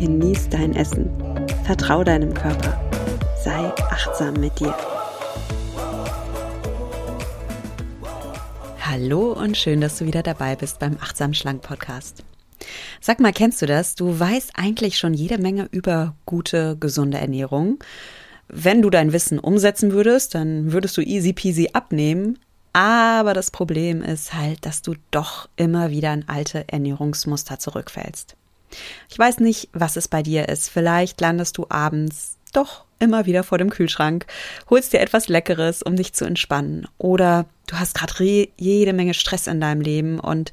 genieß dein Essen, vertrau deinem Körper, sei achtsam mit dir. Hallo und schön, dass du wieder dabei bist beim Achtsam Schlank Podcast. Sag mal, kennst du das? Du weißt eigentlich schon jede Menge über gute, gesunde Ernährung. Wenn du dein Wissen umsetzen würdest, dann würdest du easy peasy abnehmen. Aber das Problem ist halt, dass du doch immer wieder in alte Ernährungsmuster zurückfällst. Ich weiß nicht, was es bei dir ist. Vielleicht landest du abends doch immer wieder vor dem Kühlschrank, holst dir etwas Leckeres, um dich zu entspannen. Oder du hast gerade jede Menge Stress in deinem Leben und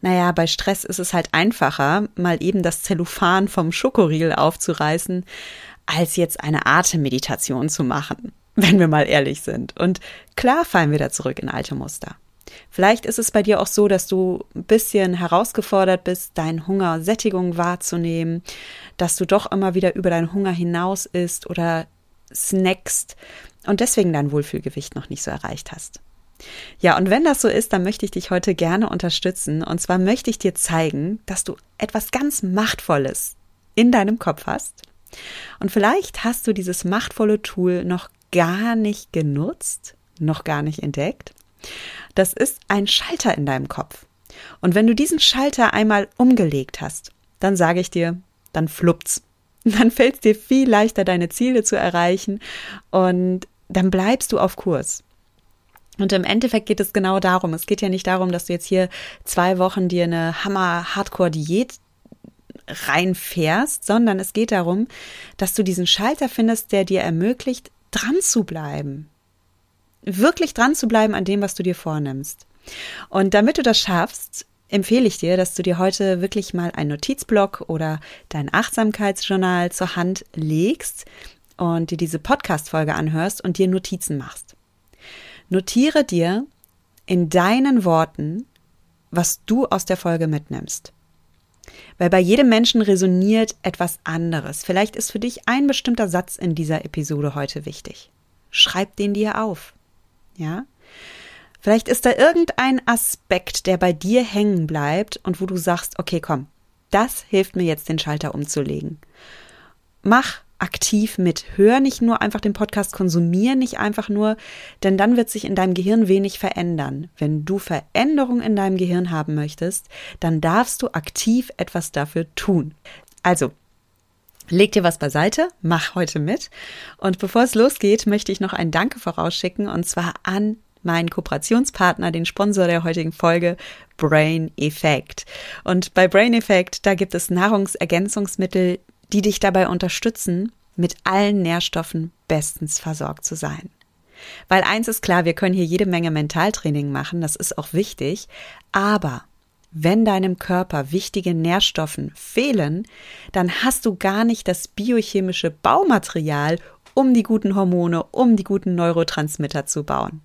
naja, bei Stress ist es halt einfacher, mal eben das Zellophan vom Schokoriegel aufzureißen, als jetzt eine Atemmeditation zu machen, wenn wir mal ehrlich sind. Und klar fallen wir da zurück in alte Muster. Vielleicht ist es bei dir auch so, dass du ein bisschen herausgefordert bist, deinen Hunger Sättigung wahrzunehmen, dass du doch immer wieder über deinen Hunger hinaus isst oder snackst und deswegen dein Wohlfühlgewicht noch nicht so erreicht hast. Ja, und wenn das so ist, dann möchte ich dich heute gerne unterstützen. Und zwar möchte ich dir zeigen, dass du etwas ganz Machtvolles in deinem Kopf hast. Und vielleicht hast du dieses machtvolle Tool noch gar nicht genutzt, noch gar nicht entdeckt. Das ist ein Schalter in deinem Kopf. Und wenn du diesen Schalter einmal umgelegt hast, dann sage ich dir, dann fluppt's. Dann fällt es dir viel leichter, deine Ziele zu erreichen und dann bleibst du auf Kurs. Und im Endeffekt geht es genau darum. Es geht ja nicht darum, dass du jetzt hier zwei Wochen dir eine Hammer-Hardcore-Diät reinfährst, sondern es geht darum, dass du diesen Schalter findest, der dir ermöglicht, dran zu bleiben wirklich dran zu bleiben an dem, was du dir vornimmst. Und damit du das schaffst, empfehle ich dir, dass du dir heute wirklich mal einen Notizblock oder dein Achtsamkeitsjournal zur Hand legst und dir diese Podcast-Folge anhörst und dir Notizen machst. Notiere dir in deinen Worten, was du aus der Folge mitnimmst. Weil bei jedem Menschen resoniert etwas anderes. Vielleicht ist für dich ein bestimmter Satz in dieser Episode heute wichtig. Schreib den dir auf. Ja? Vielleicht ist da irgendein Aspekt, der bei dir hängen bleibt und wo du sagst, okay, komm, das hilft mir jetzt, den Schalter umzulegen. Mach aktiv mit. Hör nicht nur einfach den Podcast, konsumier nicht einfach nur, denn dann wird sich in deinem Gehirn wenig verändern. Wenn du Veränderung in deinem Gehirn haben möchtest, dann darfst du aktiv etwas dafür tun. Also, Leg dir was beiseite, mach heute mit. Und bevor es losgeht, möchte ich noch ein Danke vorausschicken und zwar an meinen Kooperationspartner, den Sponsor der heutigen Folge, Brain Effect. Und bei Brain Effect, da gibt es Nahrungsergänzungsmittel, die dich dabei unterstützen, mit allen Nährstoffen bestens versorgt zu sein. Weil eins ist klar, wir können hier jede Menge Mentaltraining machen, das ist auch wichtig, aber wenn deinem Körper wichtige Nährstoffen fehlen, dann hast du gar nicht das biochemische Baumaterial, um die guten Hormone, um die guten Neurotransmitter zu bauen.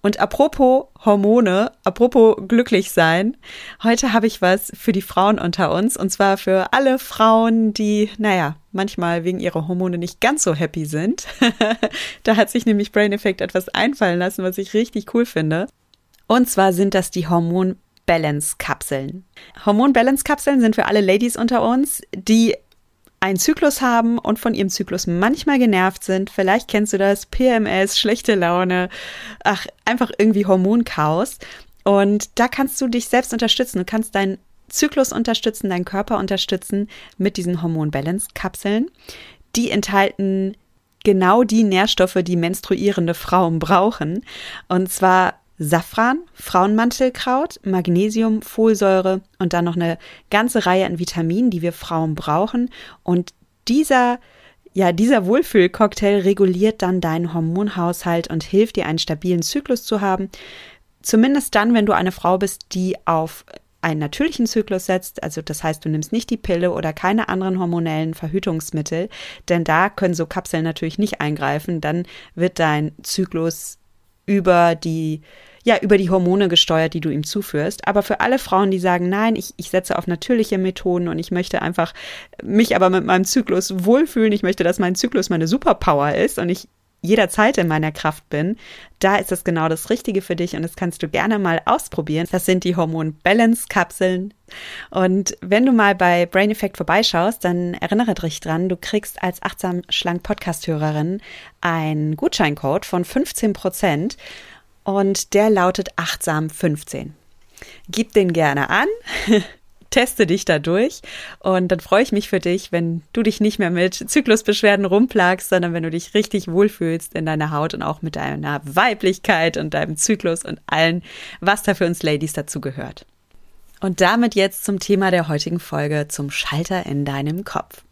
Und apropos Hormone, apropos glücklich sein, heute habe ich was für die Frauen unter uns und zwar für alle Frauen, die, naja, manchmal wegen ihrer Hormone nicht ganz so happy sind. da hat sich nämlich Brain Effect etwas einfallen lassen, was ich richtig cool finde. Und zwar sind das die Hormon Balance-Kapseln. Hormon-Balance-Kapseln sind für alle Ladies unter uns, die einen Zyklus haben und von ihrem Zyklus manchmal genervt sind. Vielleicht kennst du das, PMS, schlechte Laune, ach, einfach irgendwie Hormonchaos. Und da kannst du dich selbst unterstützen. Du kannst deinen Zyklus unterstützen, deinen Körper unterstützen mit diesen Hormon-Balance-Kapseln. Die enthalten genau die Nährstoffe, die menstruierende Frauen brauchen. Und zwar Safran, Frauenmantelkraut, Magnesium, Folsäure und dann noch eine ganze Reihe an Vitaminen, die wir Frauen brauchen. Und dieser ja, dieser Wohlfühlcocktail reguliert dann deinen Hormonhaushalt und hilft dir, einen stabilen Zyklus zu haben. Zumindest dann, wenn du eine Frau bist, die auf einen natürlichen Zyklus setzt, also das heißt, du nimmst nicht die Pille oder keine anderen hormonellen Verhütungsmittel, denn da können so Kapseln natürlich nicht eingreifen, dann wird dein Zyklus über die ja, über die Hormone gesteuert, die du ihm zuführst. Aber für alle Frauen, die sagen, nein, ich, ich setze auf natürliche Methoden und ich möchte einfach mich aber mit meinem Zyklus wohlfühlen, ich möchte, dass mein Zyklus meine Superpower ist und ich jederzeit in meiner Kraft bin, da ist das genau das Richtige für dich und das kannst du gerne mal ausprobieren. Das sind die Hormon Balance Kapseln. Und wenn du mal bei Brain Effect vorbeischaust, dann erinnere dich dran, du kriegst als achtsam schlank Podcast Hörerin einen Gutscheincode von 15 Prozent und der lautet achtsam 15. Gib den gerne an, teste dich da durch und dann freue ich mich für dich, wenn du dich nicht mehr mit Zyklusbeschwerden rumplagst, sondern wenn du dich richtig wohlfühlst in deiner Haut und auch mit deiner Weiblichkeit und deinem Zyklus und allen, was da für uns Ladies dazu gehört. Und damit jetzt zum Thema der heutigen Folge, zum Schalter in deinem Kopf.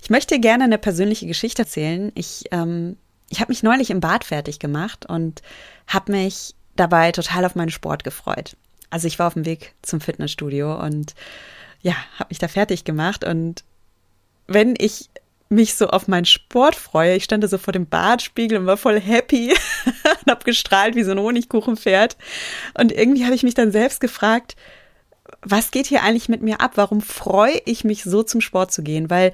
Ich möchte gerne eine persönliche Geschichte erzählen. Ich ähm, ich habe mich neulich im Bad fertig gemacht und habe mich dabei total auf meinen Sport gefreut. Also ich war auf dem Weg zum Fitnessstudio und ja, habe mich da fertig gemacht und wenn ich mich so auf meinen Sport freue, ich stand da so vor dem Badspiegel und war voll happy und habe gestrahlt wie so ein Honigkuchenpferd und irgendwie habe ich mich dann selbst gefragt, was geht hier eigentlich mit mir ab? Warum freue ich mich so zum Sport zu gehen? Weil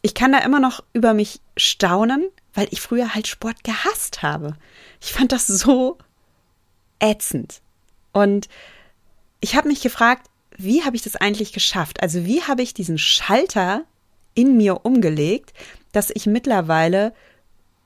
ich kann da immer noch über mich staunen, weil ich früher halt Sport gehasst habe. Ich fand das so ätzend. Und ich habe mich gefragt, wie habe ich das eigentlich geschafft? Also wie habe ich diesen Schalter in mir umgelegt, dass ich mittlerweile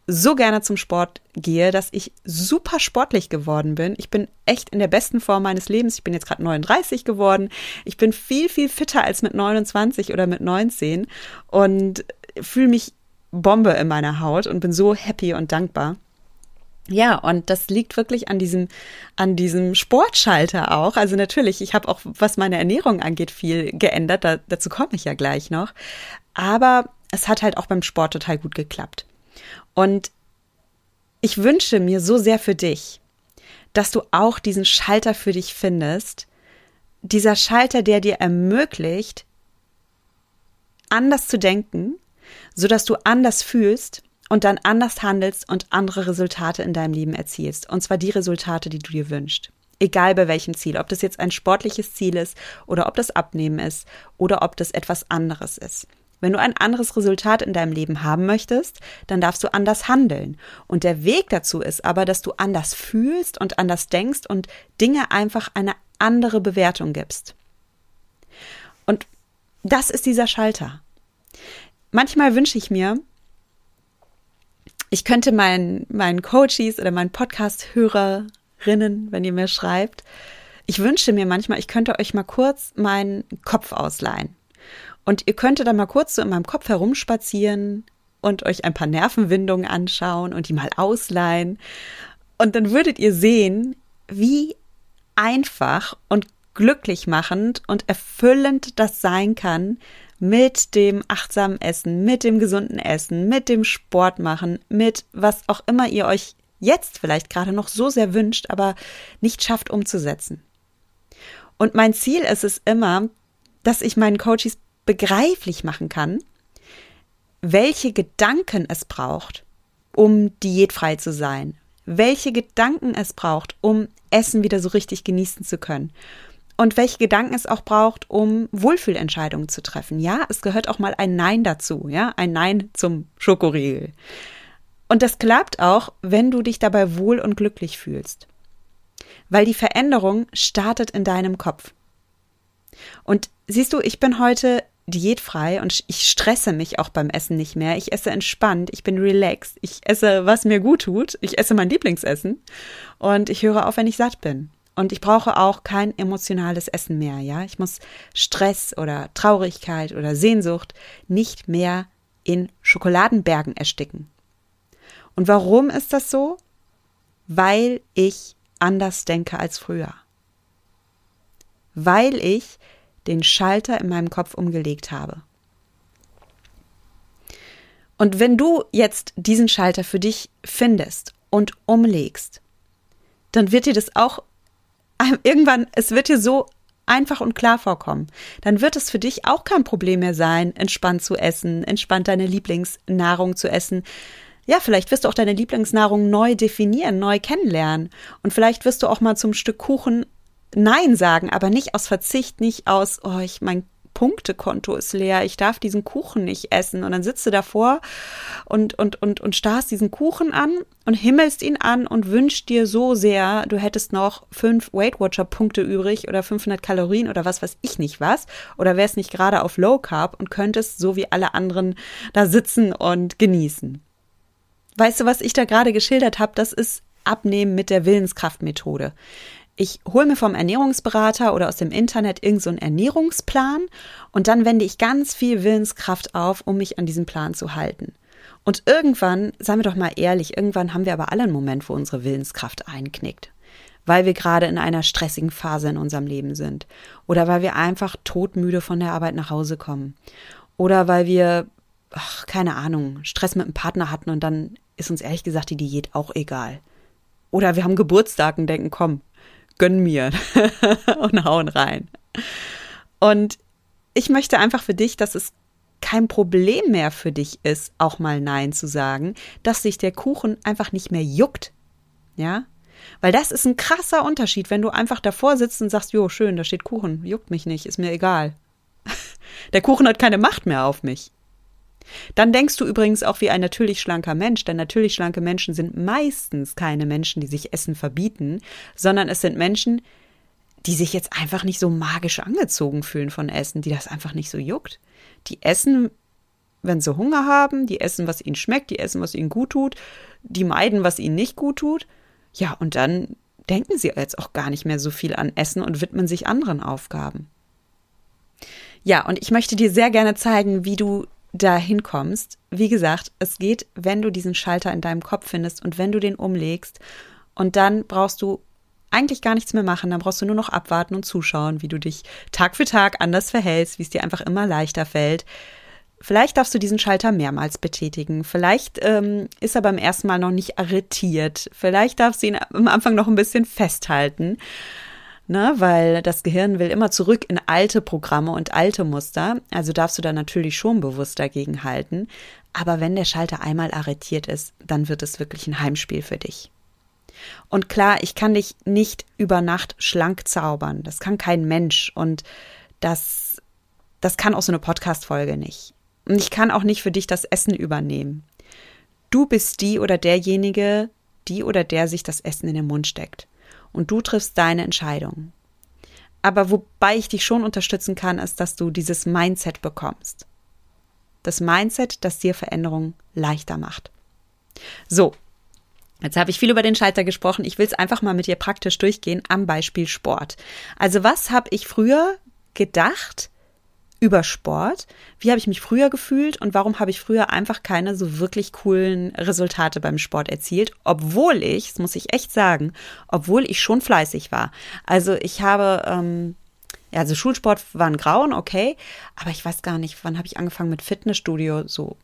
so gerne zum Sport gehe, dass ich super sportlich geworden bin. Ich bin echt in der besten Form meines Lebens. Ich bin jetzt gerade 39 geworden. Ich bin viel, viel fitter als mit 29 oder mit 19 und fühle mich Bombe in meiner Haut und bin so happy und dankbar. Ja, und das liegt wirklich an diesem, an diesem Sportschalter auch. Also natürlich, ich habe auch, was meine Ernährung angeht, viel geändert. Da, dazu komme ich ja gleich noch. Aber es hat halt auch beim Sport total gut geklappt. Und ich wünsche mir so sehr für dich, dass du auch diesen Schalter für dich findest. Dieser Schalter, der dir ermöglicht, anders zu denken, sodass du anders fühlst und dann anders handelst und andere Resultate in deinem Leben erzielst. Und zwar die Resultate, die du dir wünschst. Egal bei welchem Ziel, ob das jetzt ein sportliches Ziel ist oder ob das Abnehmen ist oder ob das etwas anderes ist. Wenn du ein anderes Resultat in deinem Leben haben möchtest, dann darfst du anders handeln. Und der Weg dazu ist aber, dass du anders fühlst und anders denkst und Dinge einfach eine andere Bewertung gibst. Und das ist dieser Schalter manchmal wünsche ich mir, ich könnte meinen, meinen Coaches oder meinen Podcast-Hörerinnen, wenn ihr mir schreibt, ich wünsche mir manchmal, ich könnte euch mal kurz meinen Kopf ausleihen. Und ihr könntet dann mal kurz so in meinem Kopf herumspazieren und euch ein paar Nervenwindungen anschauen und die mal ausleihen. Und dann würdet ihr sehen, wie einfach und glücklich machend und erfüllend das sein kann, mit dem achtsamen Essen, mit dem gesunden Essen, mit dem Sport machen, mit was auch immer ihr euch jetzt vielleicht gerade noch so sehr wünscht, aber nicht schafft umzusetzen. Und mein Ziel ist es immer, dass ich meinen Coaches begreiflich machen kann, welche Gedanken es braucht, um diätfrei zu sein, welche Gedanken es braucht, um Essen wieder so richtig genießen zu können und welche Gedanken es auch braucht, um Wohlfühlentscheidungen zu treffen. Ja, es gehört auch mal ein Nein dazu, ja, ein Nein zum Schokoriegel. Und das klappt auch, wenn du dich dabei wohl und glücklich fühlst. Weil die Veränderung startet in deinem Kopf. Und siehst du, ich bin heute diätfrei und ich stresse mich auch beim Essen nicht mehr. Ich esse entspannt, ich bin relaxed, ich esse, was mir gut tut, ich esse mein Lieblingsessen und ich höre auf, wenn ich satt bin. Und ich brauche auch kein emotionales Essen mehr, ja. Ich muss Stress oder Traurigkeit oder Sehnsucht nicht mehr in Schokoladenbergen ersticken. Und warum ist das so? Weil ich anders denke als früher. Weil ich den Schalter in meinem Kopf umgelegt habe. Und wenn du jetzt diesen Schalter für dich findest und umlegst, dann wird dir das auch irgendwann, es wird dir so einfach und klar vorkommen. Dann wird es für dich auch kein Problem mehr sein, entspannt zu essen, entspannt deine Lieblingsnahrung zu essen. Ja, vielleicht wirst du auch deine Lieblingsnahrung neu definieren, neu kennenlernen. Und vielleicht wirst du auch mal zum Stück Kuchen Nein sagen, aber nicht aus Verzicht, nicht aus, oh, ich, mein Punktekonto ist leer, ich darf diesen Kuchen nicht essen. Und dann sitzt du davor und, und, und, und starrst diesen Kuchen an und himmelst ihn an und wünschst dir so sehr, du hättest noch fünf Weight Watcher Punkte übrig oder 500 Kalorien oder was weiß ich nicht was. Oder wärst nicht gerade auf Low Carb und könntest so wie alle anderen da sitzen und genießen. Weißt du, was ich da gerade geschildert habe? Das ist Abnehmen mit der Willenskraftmethode ich hole mir vom Ernährungsberater oder aus dem Internet irgendeinen so Ernährungsplan und dann wende ich ganz viel Willenskraft auf, um mich an diesen Plan zu halten. Und irgendwann, seien wir doch mal ehrlich, irgendwann haben wir aber alle einen Moment, wo unsere Willenskraft einknickt. Weil wir gerade in einer stressigen Phase in unserem Leben sind. Oder weil wir einfach todmüde von der Arbeit nach Hause kommen. Oder weil wir, ach, keine Ahnung, Stress mit einem Partner hatten und dann ist uns ehrlich gesagt die Diät auch egal. Oder wir haben Geburtstag und denken, komm, gönn mir und hauen rein. Und ich möchte einfach für dich, dass es kein Problem mehr für dich ist, auch mal Nein zu sagen, dass sich der Kuchen einfach nicht mehr juckt. Ja? Weil das ist ein krasser Unterschied, wenn du einfach davor sitzt und sagst, jo, schön, da steht Kuchen, juckt mich nicht, ist mir egal. Der Kuchen hat keine Macht mehr auf mich. Dann denkst du übrigens auch wie ein natürlich schlanker Mensch, denn natürlich schlanke Menschen sind meistens keine Menschen, die sich Essen verbieten, sondern es sind Menschen, die sich jetzt einfach nicht so magisch angezogen fühlen von Essen, die das einfach nicht so juckt. Die essen, wenn sie Hunger haben, die essen, was ihnen schmeckt, die essen, was ihnen gut tut, die meiden, was ihnen nicht gut tut. Ja, und dann denken sie jetzt auch gar nicht mehr so viel an Essen und widmen sich anderen Aufgaben. Ja, und ich möchte dir sehr gerne zeigen, wie du dahin kommst. Wie gesagt, es geht, wenn du diesen Schalter in deinem Kopf findest und wenn du den umlegst. Und dann brauchst du eigentlich gar nichts mehr machen. Dann brauchst du nur noch abwarten und zuschauen, wie du dich Tag für Tag anders verhältst, wie es dir einfach immer leichter fällt. Vielleicht darfst du diesen Schalter mehrmals betätigen. Vielleicht ähm, ist er beim ersten Mal noch nicht arretiert. Vielleicht darfst du ihn am Anfang noch ein bisschen festhalten ne, weil das Gehirn will immer zurück in alte Programme und alte Muster. Also darfst du da natürlich schon bewusst dagegen halten. Aber wenn der Schalter einmal arretiert ist, dann wird es wirklich ein Heimspiel für dich. Und klar, ich kann dich nicht über Nacht schlank zaubern. Das kann kein Mensch. Und das, das kann auch so eine Podcast-Folge nicht. Und ich kann auch nicht für dich das Essen übernehmen. Du bist die oder derjenige, die oder der sich das Essen in den Mund steckt und du triffst deine Entscheidung. Aber wobei ich dich schon unterstützen kann, ist, dass du dieses Mindset bekommst. Das Mindset, das dir Veränderungen leichter macht. So, Jetzt habe ich viel über den Schalter gesprochen. Ich will es einfach mal mit dir praktisch durchgehen am Beispiel Sport. Also was habe ich früher gedacht, über Sport. Wie habe ich mich früher gefühlt und warum habe ich früher einfach keine so wirklich coolen Resultate beim Sport erzielt, obwohl ich, das muss ich echt sagen, obwohl ich schon fleißig war. Also ich habe, ähm, ja, also Schulsport war ein Grauen, okay, aber ich weiß gar nicht, wann habe ich angefangen mit Fitnessstudio, so,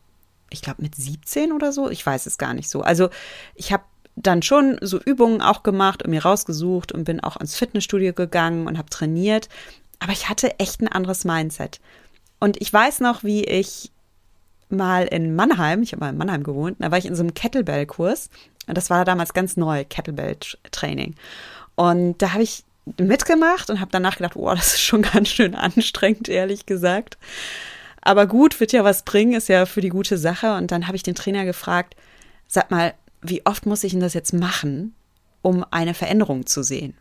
ich glaube mit 17 oder so, ich weiß es gar nicht so. Also ich habe dann schon so Übungen auch gemacht und mir rausgesucht und bin auch ins Fitnessstudio gegangen und habe trainiert. Aber ich hatte echt ein anderes Mindset. Und ich weiß noch, wie ich mal in Mannheim, ich habe mal in Mannheim gewohnt, da war ich in so einem Kettlebell-Kurs. Und das war damals ganz neu, Kettlebell-Training. Und da habe ich mitgemacht und habe danach gedacht, oh, das ist schon ganz schön anstrengend, ehrlich gesagt. Aber gut, wird ja was bringen, ist ja für die gute Sache. Und dann habe ich den Trainer gefragt, sag mal, wie oft muss ich denn das jetzt machen, um eine Veränderung zu sehen?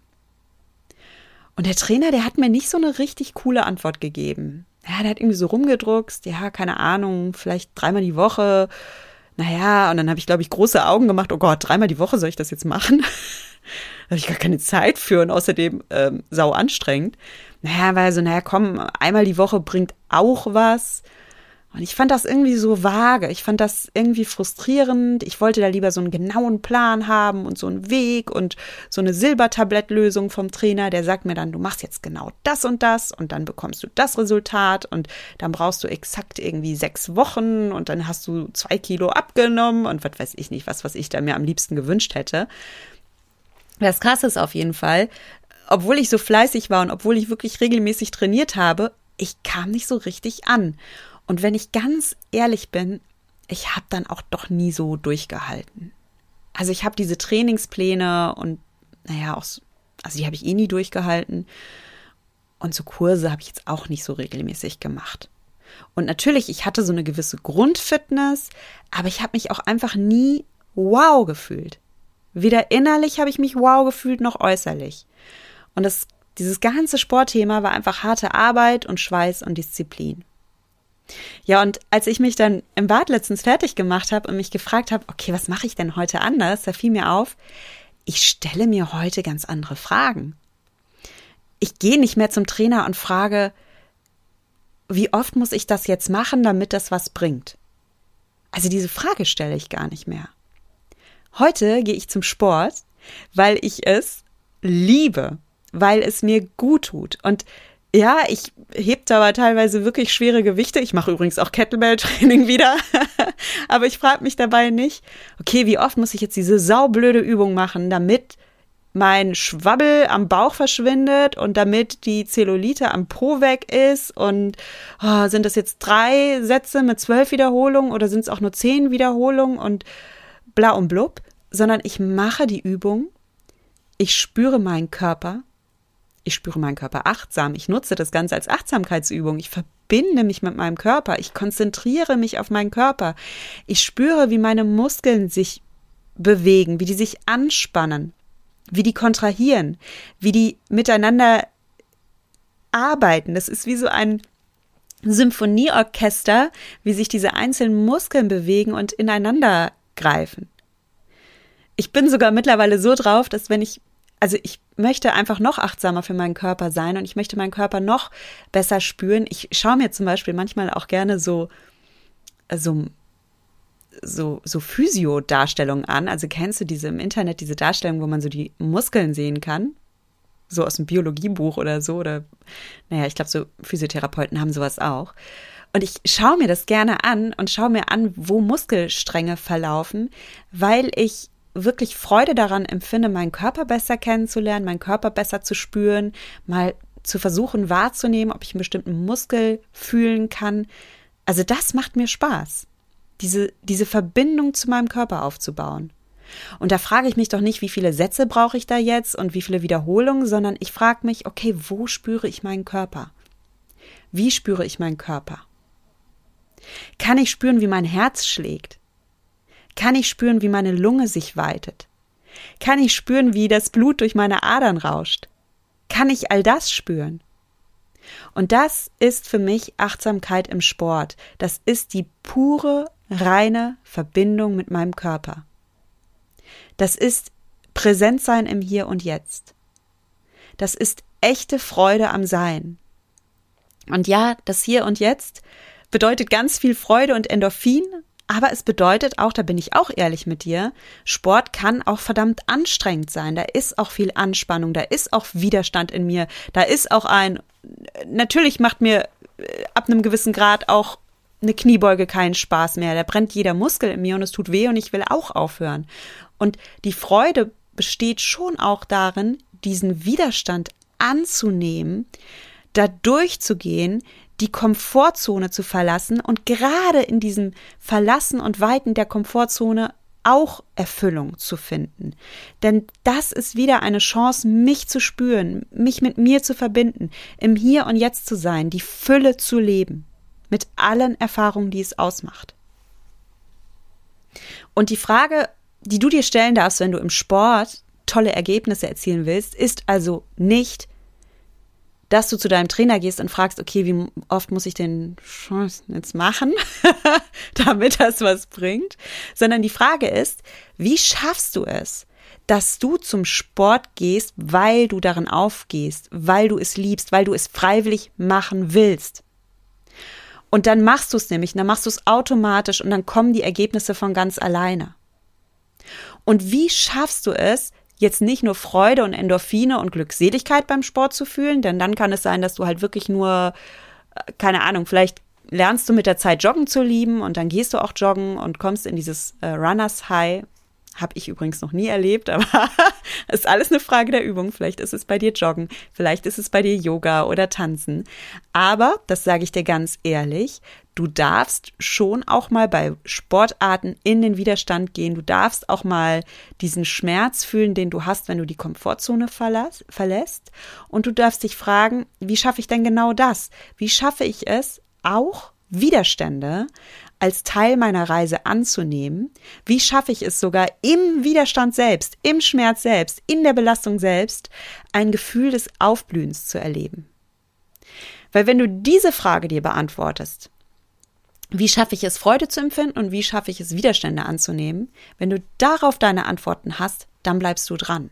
Und der Trainer, der hat mir nicht so eine richtig coole Antwort gegeben. Ja, der hat irgendwie so rumgedruckst, ja, keine Ahnung, vielleicht dreimal die Woche. Naja, und dann habe ich, glaube ich, große Augen gemacht. Oh Gott, dreimal die Woche soll ich das jetzt machen? da habe ich gar keine Zeit für und außerdem ähm, sau anstrengend. Naja, weil so, naja, komm, einmal die Woche bringt auch was. Und ich fand das irgendwie so vage. Ich fand das irgendwie frustrierend. Ich wollte da lieber so einen genauen Plan haben und so einen Weg und so eine Silbertablettlösung vom Trainer, der sagt mir dann, du machst jetzt genau das und das und dann bekommst du das Resultat und dann brauchst du exakt irgendwie sechs Wochen und dann hast du zwei Kilo abgenommen und was weiß ich nicht, was, was ich da mir am liebsten gewünscht hätte. Das Krasse ist auf jeden Fall, obwohl ich so fleißig war und obwohl ich wirklich regelmäßig trainiert habe, ich kam nicht so richtig an. Und wenn ich ganz ehrlich bin, ich habe dann auch doch nie so durchgehalten. Also ich habe diese Trainingspläne und naja, auch, also die habe ich eh nie durchgehalten. Und so Kurse habe ich jetzt auch nicht so regelmäßig gemacht. Und natürlich, ich hatte so eine gewisse Grundfitness, aber ich habe mich auch einfach nie wow gefühlt. Weder innerlich habe ich mich wow gefühlt, noch äußerlich. Und das, dieses ganze Sportthema war einfach harte Arbeit und Schweiß und Disziplin. Ja, und als ich mich dann im Bad letztens fertig gemacht habe und mich gefragt habe, okay, was mache ich denn heute anders, da fiel mir auf, ich stelle mir heute ganz andere Fragen. Ich gehe nicht mehr zum Trainer und frage, wie oft muss ich das jetzt machen, damit das was bringt? Also diese Frage stelle ich gar nicht mehr. Heute gehe ich zum Sport, weil ich es liebe, weil es mir gut tut. Und ja, ich heb aber teilweise wirklich schwere Gewichte. Ich mache übrigens auch Kettlebell-Training wieder. aber ich frage mich dabei nicht, okay, wie oft muss ich jetzt diese saublöde Übung machen, damit mein Schwabbel am Bauch verschwindet und damit die Zellulite am Po weg ist und oh, sind das jetzt drei Sätze mit zwölf Wiederholungen oder sind es auch nur zehn Wiederholungen und bla und blub, sondern ich mache die Übung, ich spüre meinen Körper, ich spüre meinen Körper achtsam, ich nutze das Ganze als Achtsamkeitsübung, ich verbinde mich mit meinem Körper, ich konzentriere mich auf meinen Körper, ich spüre, wie meine Muskeln sich bewegen, wie die sich anspannen, wie die kontrahieren, wie die miteinander arbeiten. Das ist wie so ein Symphonieorchester, wie sich diese einzelnen Muskeln bewegen und ineinander greifen. Ich bin sogar mittlerweile so drauf, dass wenn ich, also ich möchte einfach noch achtsamer für meinen Körper sein und ich möchte meinen Körper noch besser spüren. Ich schaue mir zum Beispiel manchmal auch gerne so, so so, so Physio-Darstellungen an. Also kennst du diese im Internet, diese Darstellung, wo man so die Muskeln sehen kann? So aus dem Biologiebuch oder so. Oder naja, ich glaube, so Physiotherapeuten haben sowas auch. Und ich schaue mir das gerne an und schaue mir an, wo Muskelstränge verlaufen, weil ich wirklich Freude daran empfinde, meinen Körper besser kennenzulernen, meinen Körper besser zu spüren, mal zu versuchen wahrzunehmen, ob ich einen bestimmten Muskel fühlen kann. Also das macht mir Spaß diese, diese Verbindung zu meinem Körper aufzubauen. Und da frage ich mich doch nicht, wie viele Sätze brauche ich da jetzt und wie viele Wiederholungen, sondern ich frage mich, okay, wo spüre ich meinen Körper? Wie spüre ich meinen Körper? Kann ich spüren, wie mein Herz schlägt? Kann ich spüren, wie meine Lunge sich weitet? Kann ich spüren, wie das Blut durch meine Adern rauscht? Kann ich all das spüren? Und das ist für mich Achtsamkeit im Sport. Das ist die pure reine Verbindung mit meinem Körper. Das ist Präsentsein im Hier und Jetzt. Das ist echte Freude am Sein. Und ja, das Hier und Jetzt bedeutet ganz viel Freude und Endorphin, aber es bedeutet auch, da bin ich auch ehrlich mit dir, Sport kann auch verdammt anstrengend sein. Da ist auch viel Anspannung, da ist auch Widerstand in mir, da ist auch ein, natürlich macht mir äh, ab einem gewissen Grad auch eine Kniebeuge keinen Spaß mehr. Da brennt jeder Muskel in mir und es tut weh und ich will auch aufhören. Und die Freude besteht schon auch darin, diesen Widerstand anzunehmen, da durchzugehen, die Komfortzone zu verlassen und gerade in diesem Verlassen und Weiten der Komfortzone auch Erfüllung zu finden. Denn das ist wieder eine Chance, mich zu spüren, mich mit mir zu verbinden, im Hier und Jetzt zu sein, die Fülle zu leben mit allen Erfahrungen, die es ausmacht. Und die Frage, die du dir stellen darfst, wenn du im Sport tolle Ergebnisse erzielen willst, ist also nicht, dass du zu deinem Trainer gehst und fragst, okay, wie oft muss ich den jetzt machen, damit das was bringt, sondern die Frage ist, wie schaffst du es, dass du zum Sport gehst, weil du darin aufgehst, weil du es liebst, weil du es freiwillig machen willst. Und dann machst du es nämlich, dann machst du es automatisch und dann kommen die Ergebnisse von ganz alleine. Und wie schaffst du es, jetzt nicht nur Freude und Endorphine und Glückseligkeit beim Sport zu fühlen, denn dann kann es sein, dass du halt wirklich nur, äh, keine Ahnung, vielleicht lernst du mit der Zeit Joggen zu lieben und dann gehst du auch joggen und kommst in dieses äh, Runners High. Habe ich übrigens noch nie erlebt, aber ist alles eine Frage der Übung. Vielleicht ist es bei dir Joggen, vielleicht ist es bei dir Yoga oder Tanzen. Aber, das sage ich dir ganz ehrlich, du darfst schon auch mal bei Sportarten in den Widerstand gehen. Du darfst auch mal diesen Schmerz fühlen, den du hast, wenn du die Komfortzone verlässt. Und du darfst dich fragen, wie schaffe ich denn genau das? Wie schaffe ich es, auch Widerstände als Teil meiner Reise anzunehmen? Wie schaffe ich es sogar im Widerstand selbst, im Schmerz selbst, in der Belastung selbst, ein Gefühl des Aufblühens zu erleben? Weil wenn du diese Frage dir beantwortest, wie schaffe ich es, Freude zu empfinden und wie schaffe ich es, Widerstände anzunehmen? Wenn du darauf deine Antworten hast, dann bleibst du dran.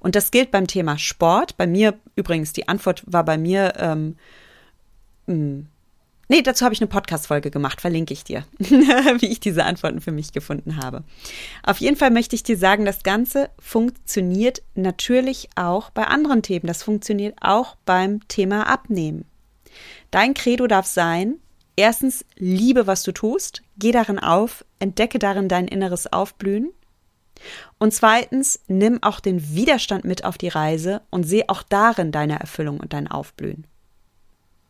Und das gilt beim Thema Sport. Bei mir übrigens, die Antwort war bei mir ähm, hm. Nee, dazu habe ich eine Podcast-Folge gemacht, verlinke ich dir, wie ich diese Antworten für mich gefunden habe. Auf jeden Fall möchte ich dir sagen, das Ganze funktioniert natürlich auch bei anderen Themen. Das funktioniert auch beim Thema Abnehmen. Dein Credo darf sein, erstens, liebe, was du tust, geh darin auf, entdecke darin dein inneres Aufblühen. Und zweitens, nimm auch den Widerstand mit auf die Reise und sehe auch darin deine Erfüllung und dein Aufblühen.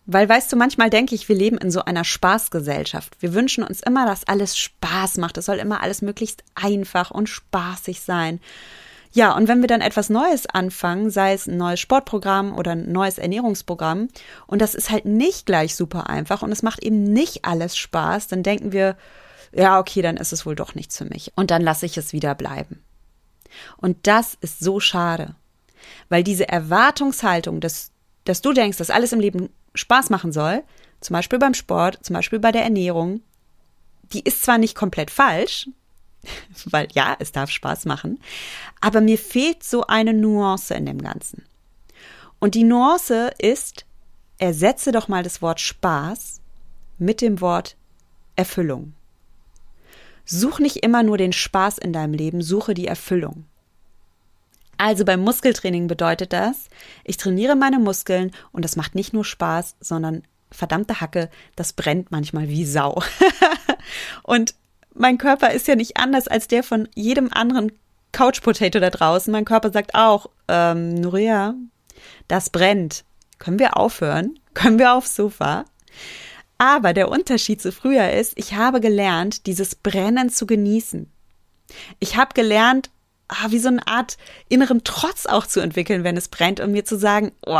Weil, weißt du, manchmal denke ich, wir leben in so einer Spaßgesellschaft. Wir wünschen uns immer, dass alles Spaß macht. Es soll immer alles möglichst einfach und spaßig sein. Ja, und wenn wir dann etwas Neues anfangen, sei es ein neues Sportprogramm oder ein neues Ernährungsprogramm, und das ist halt nicht gleich super einfach und es macht eben nicht alles Spaß, dann denken wir, ja, okay, dann ist es wohl doch nichts für mich. Und dann lasse ich es wieder bleiben. Und das ist so schade. Weil diese Erwartungshaltung, dass, dass du denkst, dass alles im Leben Spaß machen soll, zum Beispiel beim Sport, zum Beispiel bei der Ernährung, die ist zwar nicht komplett falsch, weil ja, es darf Spaß machen, aber mir fehlt so eine Nuance in dem Ganzen. Und die Nuance ist, ersetze doch mal das Wort Spaß mit dem Wort Erfüllung. Such nicht immer nur den Spaß in deinem Leben, suche die Erfüllung. Also beim Muskeltraining bedeutet das, ich trainiere meine Muskeln und das macht nicht nur Spaß, sondern verdammte Hacke, das brennt manchmal wie Sau. und mein Körper ist ja nicht anders als der von jedem anderen Couch Potato da draußen. Mein Körper sagt auch, ähm, Nuria, das brennt. Können wir aufhören? Können wir aufs Sofa? Aber der Unterschied zu früher ist, ich habe gelernt, dieses Brennen zu genießen. Ich habe gelernt, ah, wie so eine Art inneren Trotz auch zu entwickeln, wenn es brennt und mir zu sagen, oh,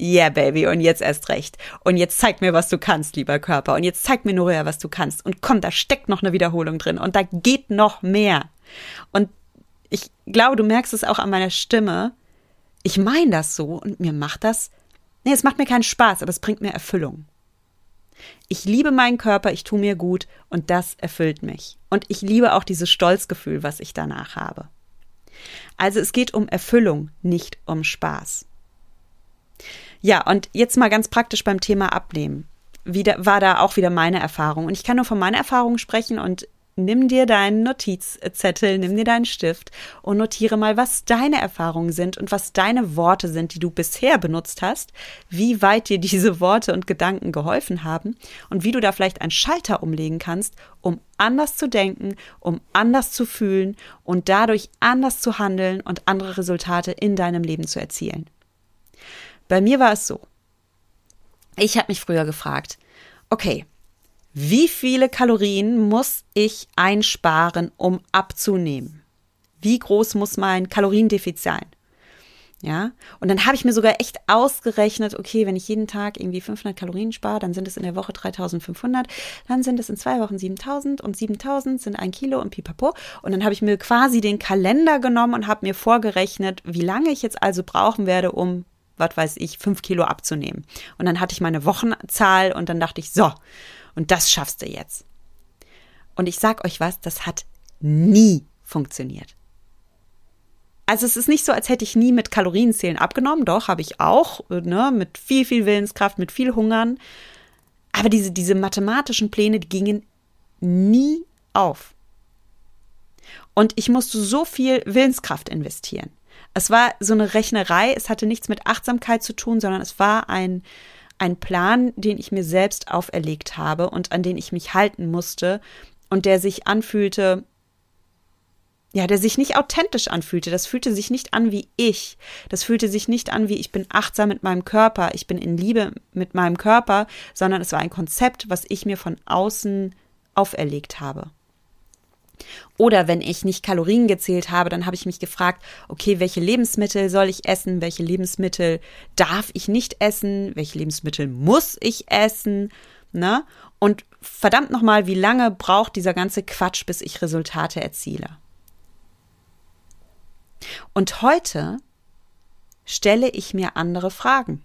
yeah, Baby, und jetzt erst recht. Und jetzt zeig mir, was du kannst, lieber Körper. Und jetzt zeig mir, Norea, was du kannst. Und komm, da steckt noch eine Wiederholung drin. Und da geht noch mehr. Und ich glaube, du merkst es auch an meiner Stimme. Ich meine das so und mir macht das, nee, es macht mir keinen Spaß, aber es bringt mir Erfüllung. Ich liebe meinen Körper, ich tue mir gut und das erfüllt mich. Und ich liebe auch dieses Stolzgefühl, was ich danach habe. Also es geht um Erfüllung, nicht um Spaß. Ja, und jetzt mal ganz praktisch beim Thema Abnehmen. Wieder, war da auch wieder meine Erfahrung. Und ich kann nur von meiner Erfahrung sprechen und nimm dir deinen Notizzettel, nimm dir deinen Stift und notiere mal, was deine Erfahrungen sind und was deine Worte sind, die du bisher benutzt hast, wie weit dir diese Worte und Gedanken geholfen haben und wie du da vielleicht einen Schalter umlegen kannst, um anders zu denken, um anders zu fühlen und dadurch anders zu handeln und andere Resultate in deinem Leben zu erzielen. Bei mir war es so. Ich habe mich früher gefragt, okay, wie viele Kalorien muss ich einsparen, um abzunehmen? Wie groß muss mein Kaloriendefizit sein? Ja, und dann habe ich mir sogar echt ausgerechnet, okay, wenn ich jeden Tag irgendwie 500 Kalorien spare, dann sind es in der Woche 3500, dann sind es in zwei Wochen 7000 und 7000 sind ein Kilo und pipapo. Und dann habe ich mir quasi den Kalender genommen und habe mir vorgerechnet, wie lange ich jetzt also brauchen werde, um, was weiß ich, fünf Kilo abzunehmen. Und dann hatte ich meine Wochenzahl und dann dachte ich, so, und das schaffst du jetzt. Und ich sag euch was, das hat nie funktioniert. Also es ist nicht so, als hätte ich nie mit Kalorienzählen abgenommen. Doch, habe ich auch, ne, mit viel, viel Willenskraft, mit viel Hungern. Aber diese, diese mathematischen Pläne, die gingen nie auf. Und ich musste so viel Willenskraft investieren. Es war so eine Rechnerei, es hatte nichts mit Achtsamkeit zu tun, sondern es war ein, ein Plan, den ich mir selbst auferlegt habe und an den ich mich halten musste und der sich anfühlte, ja, der sich nicht authentisch anfühlte. Das fühlte sich nicht an wie ich. Das fühlte sich nicht an wie ich bin achtsam mit meinem Körper, ich bin in Liebe mit meinem Körper, sondern es war ein Konzept, was ich mir von außen auferlegt habe. Oder wenn ich nicht Kalorien gezählt habe, dann habe ich mich gefragt, okay, welche Lebensmittel soll ich essen? Welche Lebensmittel darf ich nicht essen? Welche Lebensmittel muss ich essen? Ne? Und verdammt nochmal, wie lange braucht dieser ganze Quatsch, bis ich Resultate erziele? Und heute stelle ich mir andere Fragen.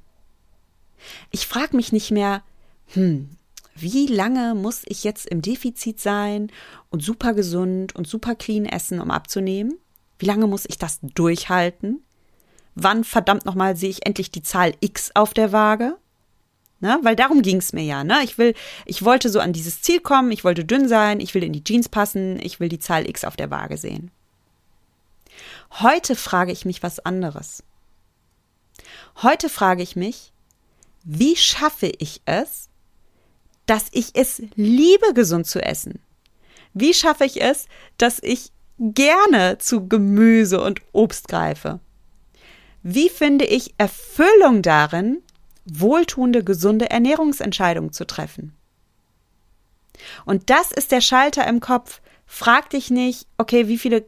Ich frage mich nicht mehr, hm, wie lange muss ich jetzt im Defizit sein und super gesund und super clean essen, um abzunehmen? Wie lange muss ich das durchhalten? Wann verdammt nochmal sehe ich endlich die Zahl X auf der Waage? Ne? Weil darum ging es mir ja. Ne? Ich will, ich wollte so an dieses Ziel kommen, ich wollte dünn sein, ich will in die Jeans passen, ich will die Zahl X auf der Waage sehen. Heute frage ich mich was anderes. Heute frage ich mich, wie schaffe ich es, dass ich es liebe, gesund zu essen? Wie schaffe ich es, dass ich gerne zu Gemüse und Obst greife? Wie finde ich Erfüllung darin, wohltuende, gesunde Ernährungsentscheidungen zu treffen? Und das ist der Schalter im Kopf. Frag dich nicht, okay, wie viele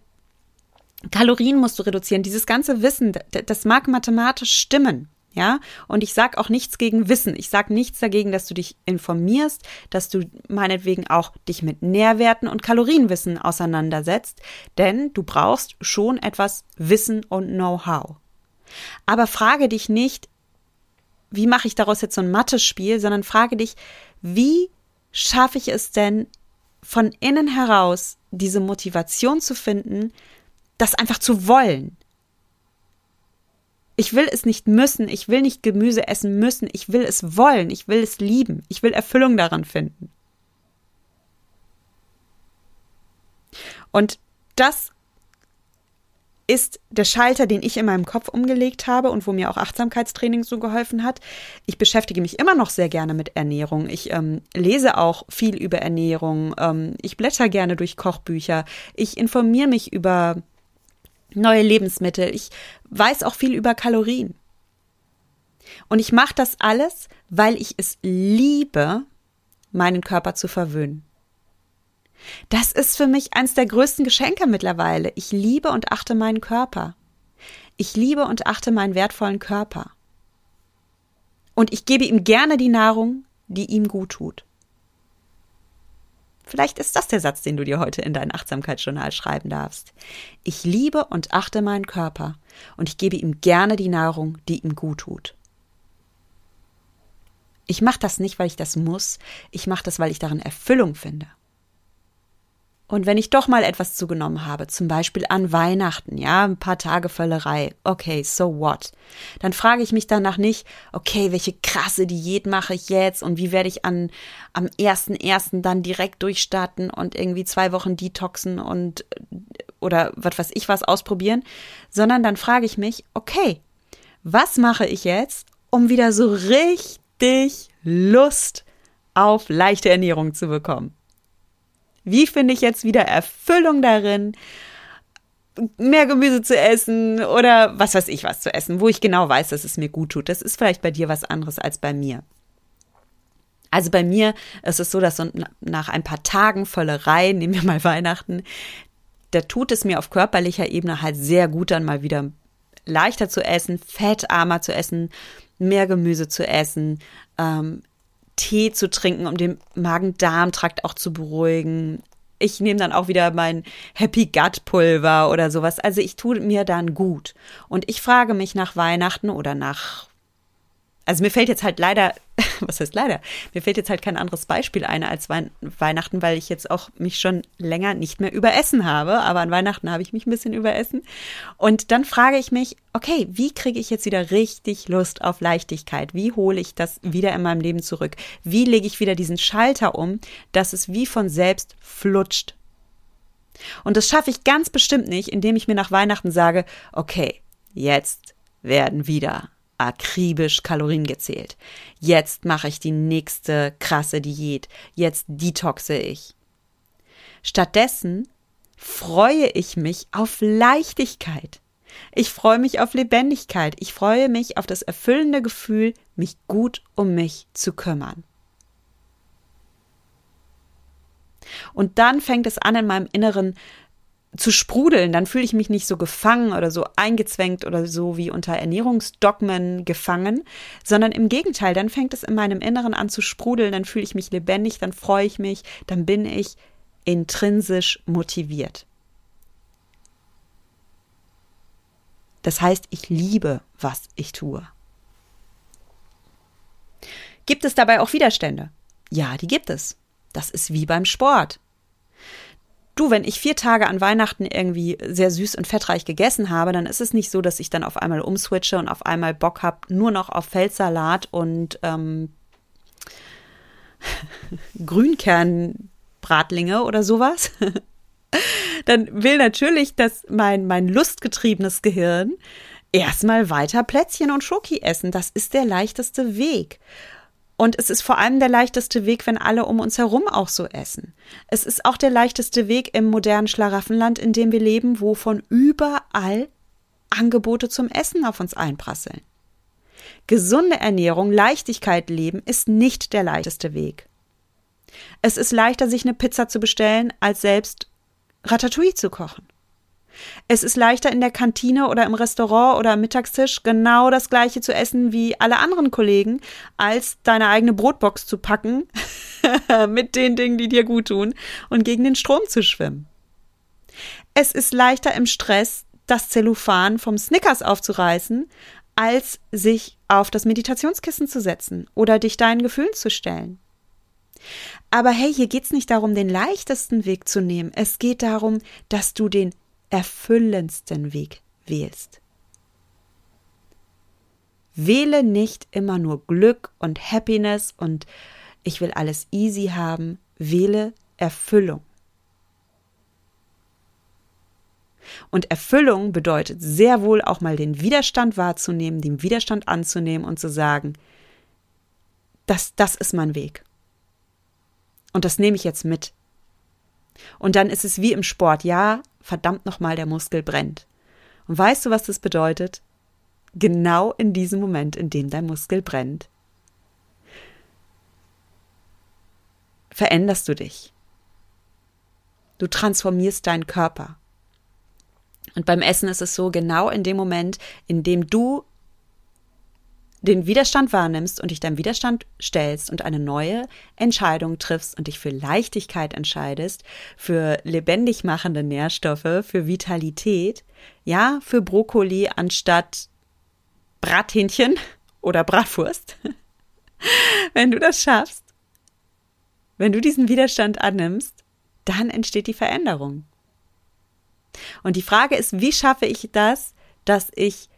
Kalorien musst du reduzieren. Dieses ganze Wissen, das mag mathematisch stimmen. Ja, und ich sage auch nichts gegen Wissen. Ich sage nichts dagegen, dass du dich informierst, dass du meinetwegen auch dich mit Nährwerten und Kalorienwissen auseinandersetzt, denn du brauchst schon etwas Wissen und Know-how. Aber frage dich nicht, wie mache ich daraus jetzt so ein Mathe-Spiel, sondern frage dich, wie schaffe ich es denn von innen heraus, diese Motivation zu finden, das einfach zu wollen. Ich will es nicht müssen, ich will nicht Gemüse essen müssen, ich will es wollen, ich will es lieben, ich will Erfüllung daran finden. Und das ist der Schalter, den ich in meinem Kopf umgelegt habe und wo mir auch Achtsamkeitstraining so geholfen hat. Ich beschäftige mich immer noch sehr gerne mit Ernährung. Ich ähm, lese auch viel über Ernährung. Ähm, ich blätter gerne durch Kochbücher. Ich informiere mich über neue Lebensmittel. Ich weiß auch viel über Kalorien. Und ich mache das alles, weil ich es liebe, meinen Körper zu verwöhnen. Das ist für mich eines der größten Geschenke mittlerweile. Ich liebe und achte meinen Körper. Ich liebe und achte meinen wertvollen Körper. Und ich gebe ihm gerne die Nahrung, die ihm gut tut. Vielleicht ist das der Satz, den du dir heute in dein Achtsamkeitsjournal schreiben darfst. Ich liebe und achte meinen Körper und ich gebe ihm gerne die Nahrung, die ihm gut tut. Ich mache das nicht, weil ich das muss, ich mache das, weil ich darin Erfüllung finde. Und wenn ich doch mal etwas zugenommen habe, zum Beispiel an Weihnachten, ja, ein paar Tage Völlerei, okay, so what? Dann frage ich mich danach nicht, okay, welche krasse Diät mache ich jetzt und wie werde ich an, am ersten ersten dann direkt durchstarten und irgendwie zwei Wochen detoxen und, oder was weiß ich was ausprobieren, sondern dann frage ich mich, okay, was mache ich jetzt, um wieder so richtig Lust auf leichte Ernährung zu bekommen? Wie finde ich jetzt wieder Erfüllung darin, mehr Gemüse zu essen oder was weiß ich was zu essen, wo ich genau weiß, dass es mir gut tut. Das ist vielleicht bei dir was anderes als bei mir. Also bei mir ist es so, dass nach ein paar Tagen Völlerei, nehmen wir mal Weihnachten, da tut es mir auf körperlicher Ebene halt sehr gut, dann mal wieder leichter zu essen, fettarmer zu essen, mehr Gemüse zu essen, ähm, Tee zu trinken, um den Magen-Darm-Trakt auch zu beruhigen. Ich nehme dann auch wieder mein Happy Gut Pulver oder sowas. Also ich tue mir dann gut. Und ich frage mich nach Weihnachten oder nach also mir fällt jetzt halt leider, was heißt leider? Mir fällt jetzt halt kein anderes Beispiel ein als Wei Weihnachten, weil ich jetzt auch mich schon länger nicht mehr überessen habe. Aber an Weihnachten habe ich mich ein bisschen überessen. Und dann frage ich mich, okay, wie kriege ich jetzt wieder richtig Lust auf Leichtigkeit? Wie hole ich das wieder in meinem Leben zurück? Wie lege ich wieder diesen Schalter um, dass es wie von selbst flutscht? Und das schaffe ich ganz bestimmt nicht, indem ich mir nach Weihnachten sage, okay, jetzt werden wieder akribisch Kalorien gezählt. Jetzt mache ich die nächste krasse Diät. Jetzt detoxe ich. Stattdessen freue ich mich auf Leichtigkeit. Ich freue mich auf Lebendigkeit. Ich freue mich auf das erfüllende Gefühl, mich gut um mich zu kümmern. Und dann fängt es an, in meinem Inneren zu sprudeln, dann fühle ich mich nicht so gefangen oder so eingezwängt oder so wie unter Ernährungsdogmen gefangen, sondern im Gegenteil, dann fängt es in meinem Inneren an zu sprudeln, dann fühle ich mich lebendig, dann freue ich mich, dann bin ich intrinsisch motiviert. Das heißt, ich liebe, was ich tue. Gibt es dabei auch Widerstände? Ja, die gibt es. Das ist wie beim Sport. Du, wenn ich vier Tage an Weihnachten irgendwie sehr süß und fettreich gegessen habe, dann ist es nicht so, dass ich dann auf einmal umswitche und auf einmal Bock habe, nur noch auf Feldsalat und ähm, Grünkernbratlinge oder sowas. dann will natürlich dass mein, mein lustgetriebenes Gehirn erstmal weiter Plätzchen und Schoki essen. Das ist der leichteste Weg. Und es ist vor allem der leichteste Weg, wenn alle um uns herum auch so essen. Es ist auch der leichteste Weg im modernen Schlaraffenland, in dem wir leben, wo von überall Angebote zum Essen auf uns einprasseln. Gesunde Ernährung, Leichtigkeit leben ist nicht der leichteste Weg. Es ist leichter, sich eine Pizza zu bestellen, als selbst Ratatouille zu kochen. Es ist leichter in der Kantine oder im Restaurant oder am Mittagstisch genau das gleiche zu essen wie alle anderen Kollegen, als deine eigene Brotbox zu packen mit den Dingen, die dir gut tun und gegen den Strom zu schwimmen. Es ist leichter im Stress, das Zellophan vom Snickers aufzureißen, als sich auf das Meditationskissen zu setzen oder dich deinen Gefühlen zu stellen. Aber hey, hier geht's nicht darum, den leichtesten Weg zu nehmen. Es geht darum, dass du den erfüllendsten Weg wählst. Wähle nicht immer nur Glück und Happiness und ich will alles easy haben, wähle Erfüllung. Und Erfüllung bedeutet sehr wohl auch mal den Widerstand wahrzunehmen, den Widerstand anzunehmen und zu sagen, das, das ist mein Weg. Und das nehme ich jetzt mit. Und dann ist es wie im Sport. Ja, verdammt nochmal, der Muskel brennt. Und weißt du, was das bedeutet? Genau in diesem Moment, in dem dein Muskel brennt, veränderst du dich. Du transformierst deinen Körper. Und beim Essen ist es so, genau in dem Moment, in dem du den Widerstand wahrnimmst und dich deinem Widerstand stellst und eine neue Entscheidung triffst und dich für Leichtigkeit entscheidest, für lebendig machende Nährstoffe, für Vitalität, ja, für Brokkoli anstatt Brathähnchen oder Bratwurst. wenn du das schaffst, wenn du diesen Widerstand annimmst, dann entsteht die Veränderung. Und die Frage ist, wie schaffe ich das, dass ich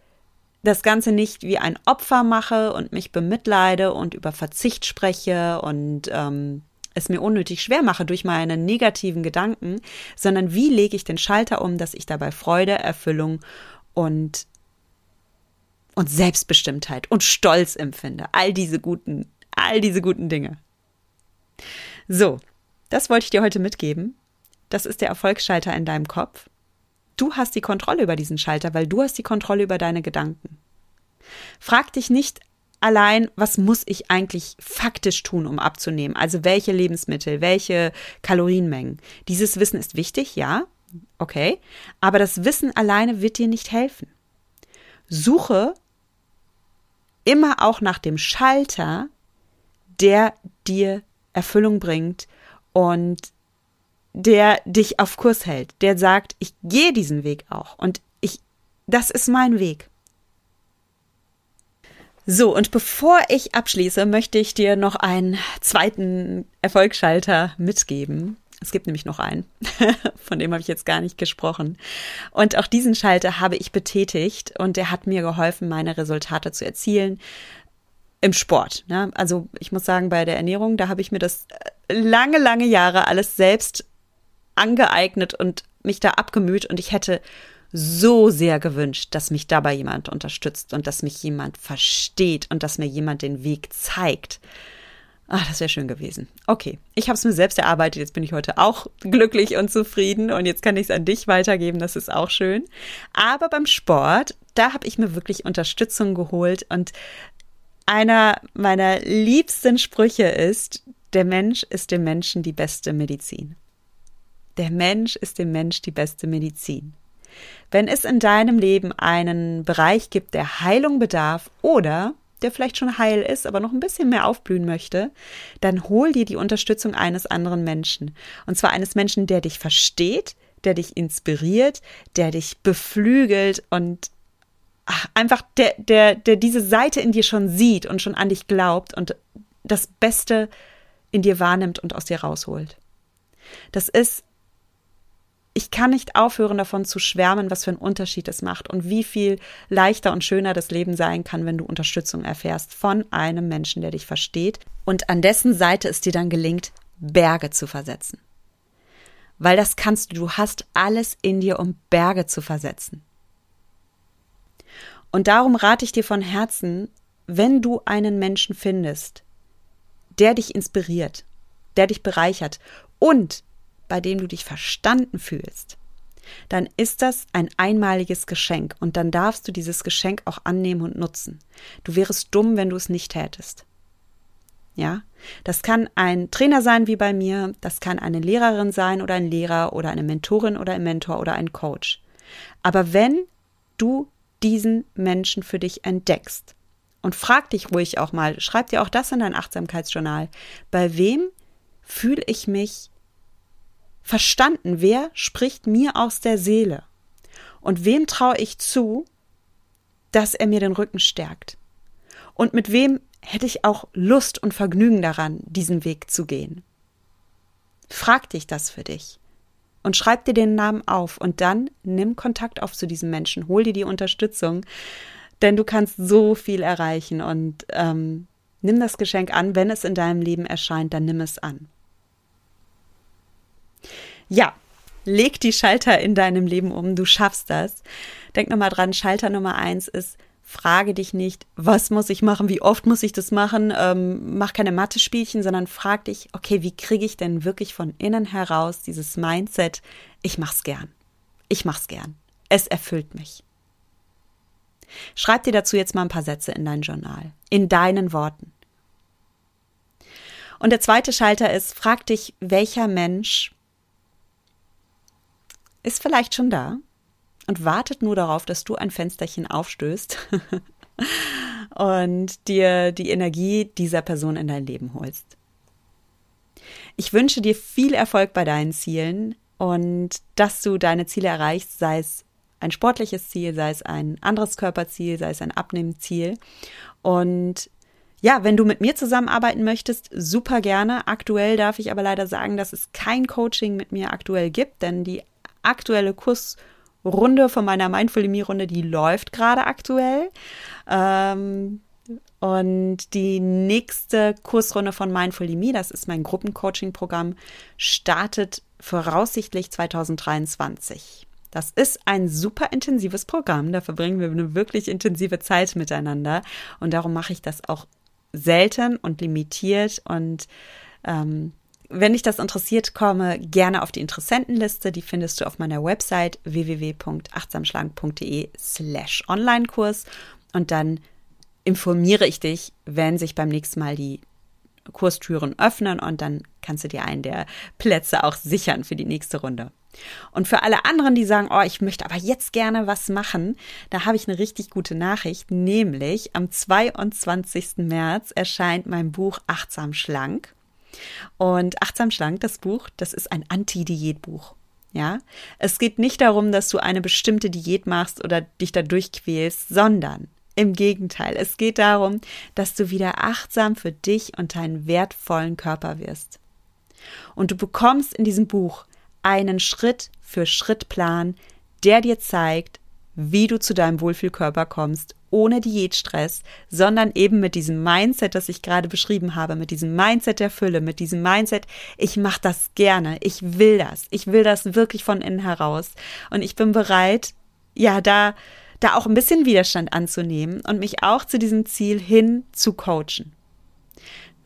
das Ganze nicht wie ein Opfer mache und mich bemitleide und über Verzicht spreche und ähm, es mir unnötig schwer mache durch meine negativen Gedanken, sondern wie lege ich den Schalter um, dass ich dabei Freude, Erfüllung und und Selbstbestimmtheit und Stolz empfinde. All diese guten, all diese guten Dinge. So, das wollte ich dir heute mitgeben. Das ist der Erfolgsschalter in deinem Kopf. Du hast die Kontrolle über diesen Schalter, weil du hast die Kontrolle über deine Gedanken. Frag dich nicht allein, was muss ich eigentlich faktisch tun, um abzunehmen? Also welche Lebensmittel, welche Kalorienmengen. Dieses Wissen ist wichtig, ja, okay, aber das Wissen alleine wird dir nicht helfen. Suche immer auch nach dem Schalter, der dir Erfüllung bringt und der dich auf Kurs hält, der sagt, ich gehe diesen Weg auch und ich, das ist mein Weg. So, und bevor ich abschließe, möchte ich dir noch einen zweiten Erfolgsschalter mitgeben. Es gibt nämlich noch einen, von dem habe ich jetzt gar nicht gesprochen. Und auch diesen Schalter habe ich betätigt und der hat mir geholfen, meine Resultate zu erzielen im Sport. Ne? Also ich muss sagen, bei der Ernährung, da habe ich mir das lange, lange Jahre alles selbst angeeignet und mich da abgemüht und ich hätte so sehr gewünscht, dass mich dabei jemand unterstützt und dass mich jemand versteht und dass mir jemand den Weg zeigt. Ach, das wäre schön gewesen. Okay, ich habe es mir selbst erarbeitet. Jetzt bin ich heute auch glücklich und zufrieden und jetzt kann ich es an dich weitergeben. Das ist auch schön. Aber beim Sport, da habe ich mir wirklich Unterstützung geholt und einer meiner liebsten Sprüche ist, der Mensch ist dem Menschen die beste Medizin. Der Mensch ist dem Mensch die beste Medizin. Wenn es in deinem Leben einen Bereich gibt, der Heilung bedarf oder der vielleicht schon heil ist, aber noch ein bisschen mehr aufblühen möchte, dann hol dir die Unterstützung eines anderen Menschen. Und zwar eines Menschen, der dich versteht, der dich inspiriert, der dich beflügelt und ach, einfach der, der, der diese Seite in dir schon sieht und schon an dich glaubt und das Beste in dir wahrnimmt und aus dir rausholt. Das ist ich kann nicht aufhören davon zu schwärmen, was für einen Unterschied es macht und wie viel leichter und schöner das Leben sein kann, wenn du Unterstützung erfährst von einem Menschen, der dich versteht und an dessen Seite es dir dann gelingt, Berge zu versetzen. Weil das kannst du, du hast alles in dir, um Berge zu versetzen. Und darum rate ich dir von Herzen, wenn du einen Menschen findest, der dich inspiriert, der dich bereichert und bei dem du dich verstanden fühlst, dann ist das ein einmaliges Geschenk und dann darfst du dieses Geschenk auch annehmen und nutzen. Du wärest dumm, wenn du es nicht tätest. Ja, das kann ein Trainer sein wie bei mir, das kann eine Lehrerin sein oder ein Lehrer oder eine Mentorin oder ein Mentor oder ein Coach. Aber wenn du diesen Menschen für dich entdeckst und frag dich ruhig auch mal, schreib dir auch das in dein Achtsamkeitsjournal, bei wem fühle ich mich verstanden, wer spricht mir aus der Seele und wem traue ich zu, dass er mir den Rücken stärkt und mit wem hätte ich auch Lust und Vergnügen daran, diesen Weg zu gehen. Frag dich das für dich und schreib dir den Namen auf und dann nimm Kontakt auf zu diesem Menschen, hol dir die Unterstützung, denn du kannst so viel erreichen und ähm, nimm das Geschenk an, wenn es in deinem Leben erscheint, dann nimm es an. Ja, leg die Schalter in deinem Leben um, du schaffst das. Denk nochmal dran, Schalter Nummer eins ist, frage dich nicht, was muss ich machen, wie oft muss ich das machen, ähm, mach keine Mathe-Spielchen, sondern frag dich, okay, wie kriege ich denn wirklich von innen heraus dieses Mindset, ich mach's gern. Ich mach's gern. Es erfüllt mich. Schreib dir dazu jetzt mal ein paar Sätze in dein Journal, in deinen Worten. Und der zweite Schalter ist, frag dich, welcher Mensch ist vielleicht schon da und wartet nur darauf, dass du ein Fensterchen aufstößt und dir die Energie dieser Person in dein Leben holst. Ich wünsche dir viel Erfolg bei deinen Zielen und dass du deine Ziele erreichst, sei es ein sportliches Ziel, sei es ein anderes Körperziel, sei es ein Abnehmziel. Und ja, wenn du mit mir zusammenarbeiten möchtest, super gerne. Aktuell darf ich aber leider sagen, dass es kein Coaching mit mir aktuell gibt, denn die aktuelle Kursrunde von meiner Mindful-Runde, die läuft gerade aktuell. Ähm, und die nächste Kursrunde von Mindful Me, das ist mein Gruppencoaching-Programm, startet voraussichtlich 2023. Das ist ein super intensives Programm. Da verbringen wir eine wirklich intensive Zeit miteinander. Und darum mache ich das auch selten und limitiert und ähm, wenn dich das interessiert, komme gerne auf die Interessentenliste. Die findest du auf meiner Website www.achtsamschlank.de slash Online-Kurs und dann informiere ich dich, wenn sich beim nächsten Mal die Kurstüren öffnen und dann kannst du dir einen der Plätze auch sichern für die nächste Runde. Und für alle anderen, die sagen, oh, ich möchte aber jetzt gerne was machen, da habe ich eine richtig gute Nachricht, nämlich am 22. März erscheint mein Buch Achtsam Schlank. Und Achtsam Schlank, das Buch, das ist ein Anti-Diät-Buch. Ja, es geht nicht darum, dass du eine bestimmte Diät machst oder dich da durchquälst, sondern im Gegenteil, es geht darum, dass du wieder achtsam für dich und deinen wertvollen Körper wirst. Und du bekommst in diesem Buch einen Schritt für Schritt Plan, der dir zeigt, wie du zu deinem Wohlfühlkörper kommst ohne Diätstress, sondern eben mit diesem Mindset, das ich gerade beschrieben habe, mit diesem Mindset der Fülle, mit diesem Mindset, ich mache das gerne, ich will das, ich will das wirklich von innen heraus und ich bin bereit, ja, da da auch ein bisschen Widerstand anzunehmen und mich auch zu diesem Ziel hin zu coachen.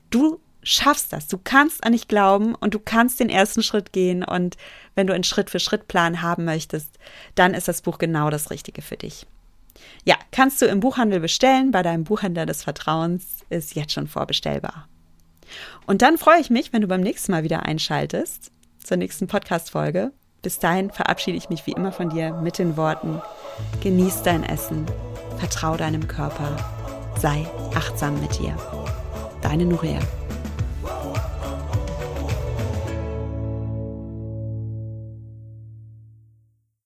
Du schaffst das. Du kannst an dich glauben und du kannst den ersten Schritt gehen. Und wenn du einen Schritt-für-Schritt-Plan haben möchtest, dann ist das Buch genau das Richtige für dich. Ja, kannst du im Buchhandel bestellen. Bei deinem Buchhändler des Vertrauens ist jetzt schon vorbestellbar. Und dann freue ich mich, wenn du beim nächsten Mal wieder einschaltest zur nächsten Podcast-Folge. Bis dahin verabschiede ich mich wie immer von dir mit den Worten: Genieß dein Essen, vertrau deinem Körper, sei achtsam mit dir. Deine Nuria.